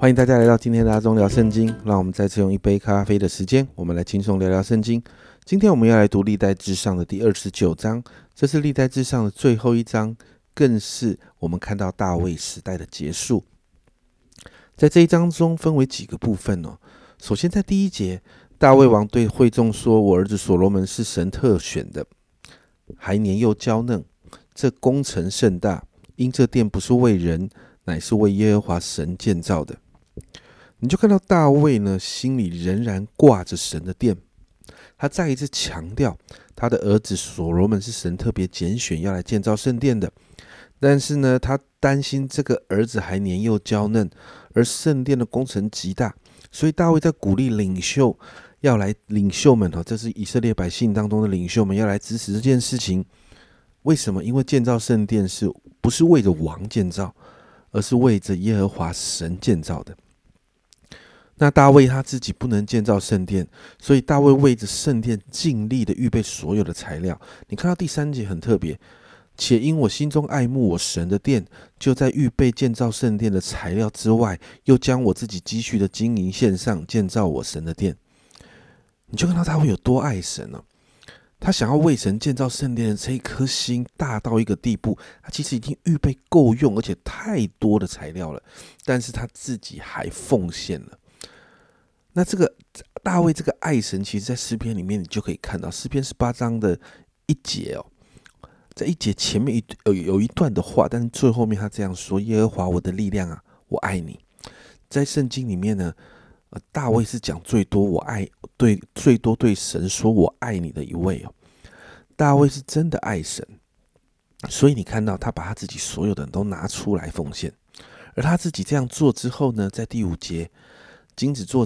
欢迎大家来到今天的阿忠聊圣经。让我们再次用一杯咖啡的时间，我们来轻松聊聊圣经。今天我们要来读历代至上的第二十九章，这是历代至上的最后一章，更是我们看到大卫时代的结束。在这一章中分为几个部分哦。首先在第一节，大卫王对会众说：“我儿子所罗门是神特选的，还年幼娇嫩，这工程甚大，因这殿不是为人。”乃是为耶和华神建造的，你就看到大卫呢，心里仍然挂着神的殿。他再一次强调，他的儿子所罗门是神特别拣选要来建造圣殿的。但是呢，他担心这个儿子还年幼娇嫩，而圣殿的工程极大，所以大卫在鼓励领袖要来，领袖们哦，这是以色列百姓当中的领袖们要来支持这件事情。为什么？因为建造圣殿是不是为着王建造？而是为着耶和华神建造的。那大卫他自己不能建造圣殿，所以大卫为着圣殿尽力的预备所有的材料。你看到第三节很特别，且因我心中爱慕我神的殿，就在预备建造圣殿的材料之外，又将我自己积蓄的金银献上，建造我神的殿。你就看到他会有多爱神呢？他想要为神建造圣殿的这一颗心大到一个地步，他其实已经预备够用，而且太多的材料了，但是他自己还奉献了。那这个大卫这个爱神，其实，在诗篇里面你就可以看到，诗篇十八章的一节哦，在一节前面一有有一段的话，但是最后面他这样说：“耶和华我的力量啊，我爱你。”在圣经里面呢。呃，大卫是讲最多我爱对最多对神说我爱你的一位哦。大卫是真的爱神，所以你看到他把他自己所有的都拿出来奉献，而他自己这样做之后呢，在第五节，金子做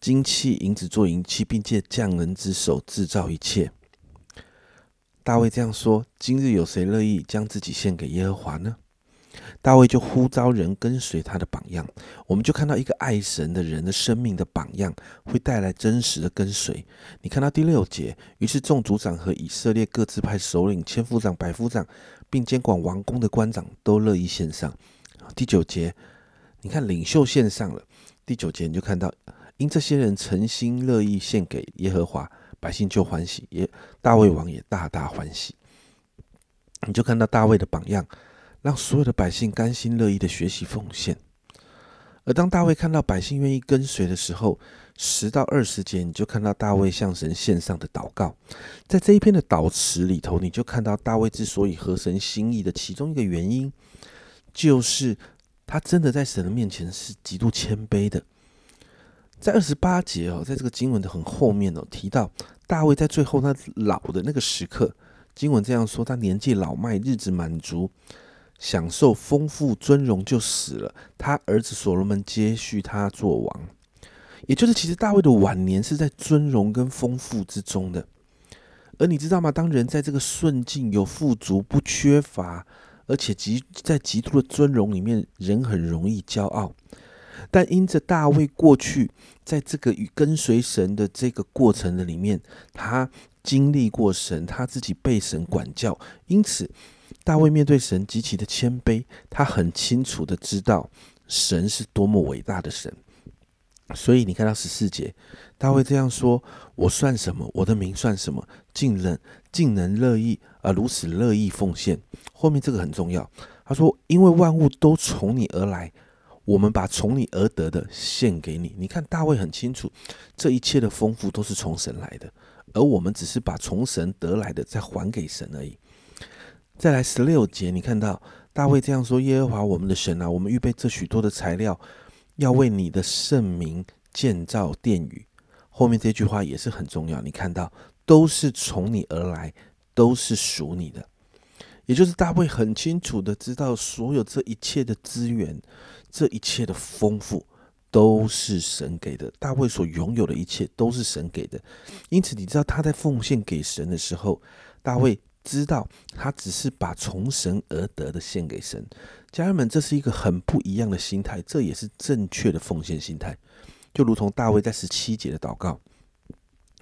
金器，银子做银器，并借匠人之手制造一切。大卫这样说：今日有谁乐意将自己献给耶和华呢？大卫就呼召人跟随他的榜样，我们就看到一个爱神的人的生命的榜样，会带来真实的跟随。你看到第六节，于是众族长和以色列各自派首领、千夫长、百夫长，并监管王宫的官长都乐意献上。第九节，你看领袖献上了。第九节你就看到，因这些人诚心乐意献给耶和华，百姓就欢喜，也大卫王也大大欢喜。你就看到大卫的榜样。让所有的百姓甘心乐意的学习奉献，而当大卫看到百姓愿意跟随的时候，十到二十节你就看到大卫向神献上的祷告。在这一篇的祷词里头，你就看到大卫之所以合神心意的其中一个原因，就是他真的在神的面前是极度谦卑的。在二十八节哦，在这个经文的很后面哦，提到大卫在最后他老的那个时刻，经文这样说：他年纪老迈，日子满足。享受丰富尊荣就死了，他儿子所罗门接续他做王，也就是其实大卫的晚年是在尊荣跟丰富之中的。而你知道吗？当人在这个顺境有富足不缺乏，而且极在极度的尊荣里面，人很容易骄傲。但因着大卫过去在这个与跟随神的这个过程的里面，他经历过神，他自己被神管教，因此。大卫面对神极其的谦卑，他很清楚的知道神是多么伟大的神。所以你看到十四节，大卫这样说：“我算什么？我的名算什么？竟能竟能乐意啊，如此乐意奉献。”后面这个很重要，他说：“因为万物都从你而来，我们把从你而得的献给你。”你看大卫很清楚，这一切的丰富都是从神来的，而我们只是把从神得来的再还给神而已。再来十六节，你看到大卫这样说：“耶和华我们的神啊，我们预备这许多的材料，要为你的圣名建造殿宇。”后面这句话也是很重要。你看到都是从你而来，都是属你的，也就是大卫很清楚的知道，所有这一切的资源，这一切的丰富，都是神给的。大卫所拥有的一切都是神给的，因此你知道他在奉献给神的时候，大卫。知道他只是把从神而得的献给神，家人们，这是一个很不一样的心态，这也是正确的奉献心态。就如同大卫在十七节的祷告：“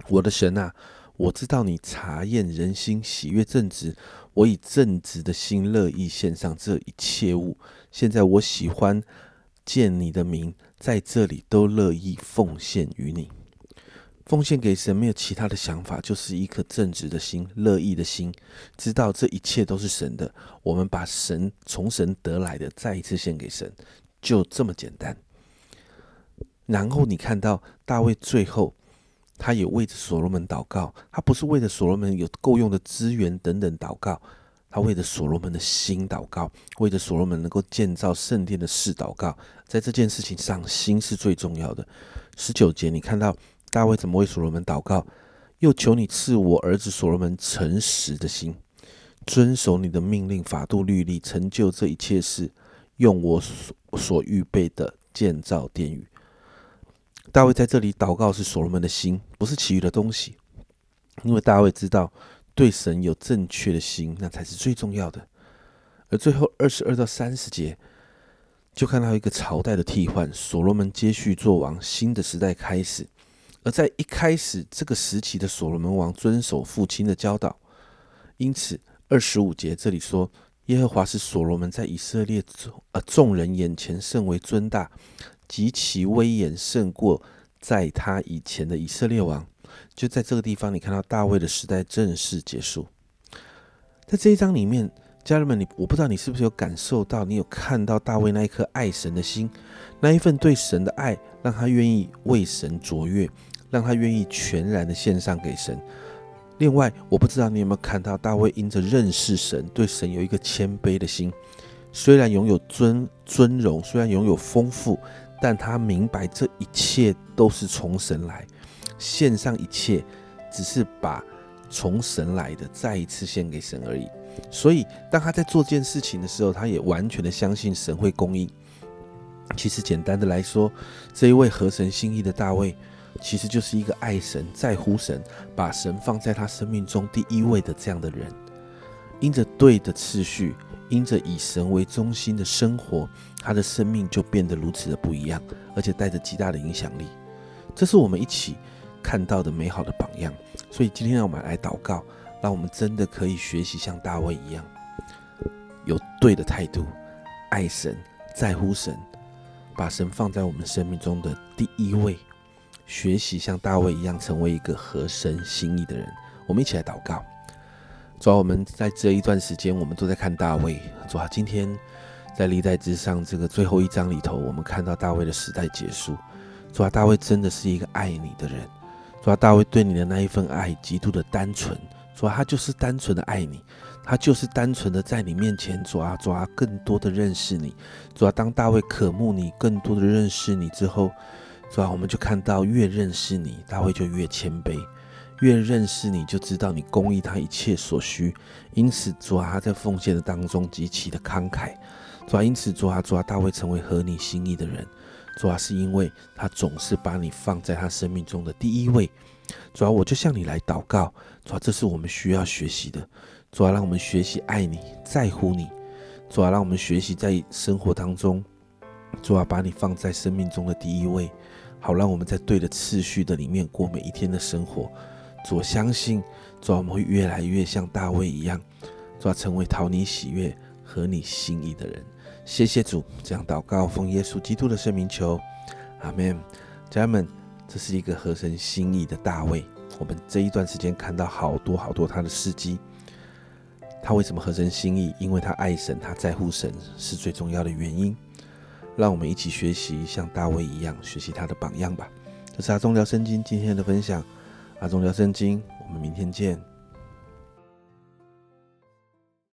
我的神啊，我知道你查验人心，喜悦正直，我以正直的心乐意献上这一切物。现在我喜欢见你的名在这里都乐意奉献于你。奉献给神，没有其他的想法，就是一颗正直的心、乐意的心，知道这一切都是神的。我们把神从神得来的再一次献给神，就这么简单。然后你看到大卫最后，他也为着所罗门祷告，他不是为了所罗门有够用的资源等等祷告，他为着所罗门的心祷告，为着所罗门能够建造圣殿的事祷告。在这件事情上，心是最重要的。十九节，你看到。大卫怎么为所罗门祷告？又求你赐我儿子所罗门诚实的心，遵守你的命令、法度、律例，成就这一切事，用我所所预备的建造殿宇。大卫在这里祷告是所罗门的心，不是其余的东西，因为大卫知道对神有正确的心，那才是最重要的。而最后二十二到三十节，就看到一个朝代的替换，所罗门接续做王，新的时代开始。而在一开始这个时期的所罗门王遵守父亲的教导，因此二十五节这里说，耶和华是所罗门在以色列众呃众人眼前甚为尊大，极其威严胜过在他以前的以色列王。就在这个地方，你看到大卫的时代正式结束。在这一章里面，家人们，你我不知道你是不是有感受到，你有看到大卫那一颗爱神的心，那一份对神的爱，让他愿意为神卓越。让他愿意全然的献上给神。另外，我不知道你有没有看到大卫因着认识神，对神有一个谦卑的心。虽然拥有尊尊荣，虽然拥有丰富，但他明白这一切都是从神来，献上一切只是把从神来的再一次献给神而已。所以，当他在做这件事情的时候，他也完全的相信神会供应。其实，简单的来说，这一位合神心意的大卫。其实就是一个爱神、在乎神、把神放在他生命中第一位的这样的人。因着对的次序，因着以神为中心的生活，他的生命就变得如此的不一样，而且带着极大的影响力。这是我们一起看到的美好的榜样。所以今天让我们来祷告，让我们真的可以学习像大卫一样，有对的态度，爱神、在乎神，把神放在我们生命中的第一位。学习像大卫一样，成为一个合神心意的人。我们一起来祷告。主啊，我们在这一段时间，我们都在看大卫。主啊，今天在历代之上这个最后一章里头，我们看到大卫的时代结束。主啊，大卫真的是一个爱你的人。主啊，大卫对你的那一份爱极度的单纯。主啊，他就是单纯的爱你，他就是单纯的在你面前。主啊，主啊，更多的认识你。主啊，当大卫渴慕你，更多的认识你之后。主啊，我们就看到越认识你，大卫就越谦卑；越认识你，就知道你供应他一切所需。因此，主啊，他在奉献的当中极其的慷慨。主啊，因此，主啊，主啊，他会成为合你心意的人。主啊，是因为他总是把你放在他生命中的第一位。主啊，我就向你来祷告。主啊，这是我们需要学习的。主啊，让我们学习爱你，在乎你。主啊，让我们学习在生活当中。主啊，把你放在生命中的第一位。好，让我们在对的次序的里面过每一天的生活。主相信，主我们会越来越像大卫一样，主成为讨你喜悦和你心意的人。谢谢主，这样祷告奉耶稣基督的圣名求，阿门。家人们，这是一个合神心意的大卫。我们这一段时间看到好多好多他的事迹。他为什么合神心意？因为他爱神，他在乎神是最重要的原因。让我们一起学习，像大卫一样学习他的榜样吧。这是阿忠聊圣经今天的分享，阿忠聊圣经，我们明天见。